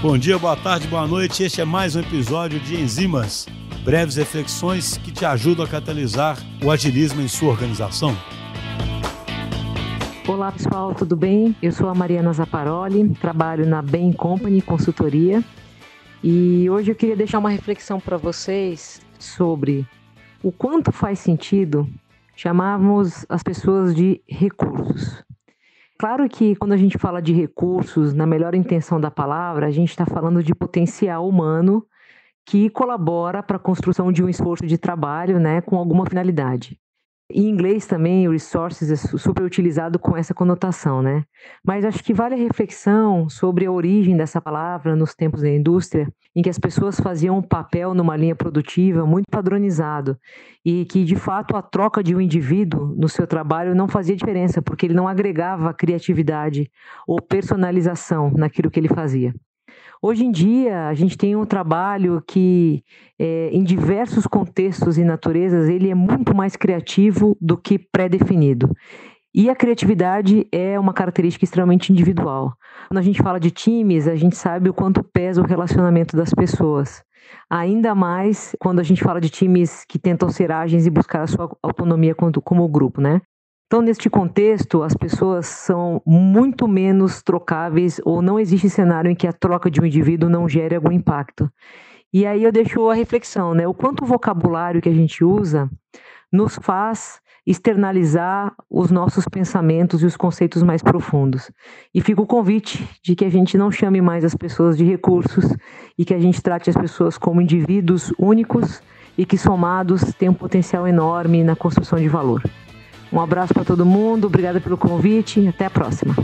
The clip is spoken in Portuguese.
Bom dia, boa tarde, boa noite. Este é mais um episódio de Enzimas, breves reflexões que te ajudam a catalisar o agilismo em sua organização. Olá pessoal, tudo bem? Eu sou a Mariana Zaparoli, trabalho na Bain Company Consultoria e hoje eu queria deixar uma reflexão para vocês sobre o quanto faz sentido chamarmos as pessoas de recursos. Claro que quando a gente fala de recursos, na melhor intenção da palavra, a gente está falando de potencial humano que colabora para a construção de um esforço de trabalho né, com alguma finalidade. Em inglês também, o resources é super utilizado com essa conotação, né? Mas acho que vale a reflexão sobre a origem dessa palavra nos tempos da indústria, em que as pessoas faziam um papel numa linha produtiva muito padronizado e que, de fato, a troca de um indivíduo no seu trabalho não fazia diferença, porque ele não agregava criatividade ou personalização naquilo que ele fazia. Hoje em dia, a gente tem um trabalho que, é, em diversos contextos e naturezas, ele é muito mais criativo do que pré-definido. E a criatividade é uma característica extremamente individual. Quando a gente fala de times, a gente sabe o quanto pesa o relacionamento das pessoas. Ainda mais quando a gente fala de times que tentam ser ágeis e buscar a sua autonomia como grupo, né? Então, neste contexto, as pessoas são muito menos trocáveis ou não existe cenário em que a troca de um indivíduo não gere algum impacto. E aí eu deixo a reflexão, né? O quanto o vocabulário que a gente usa nos faz externalizar os nossos pensamentos e os conceitos mais profundos. E fica o convite de que a gente não chame mais as pessoas de recursos e que a gente trate as pessoas como indivíduos únicos e que somados têm um potencial enorme na construção de valor. Um abraço para todo mundo, obrigada pelo convite, até a próxima.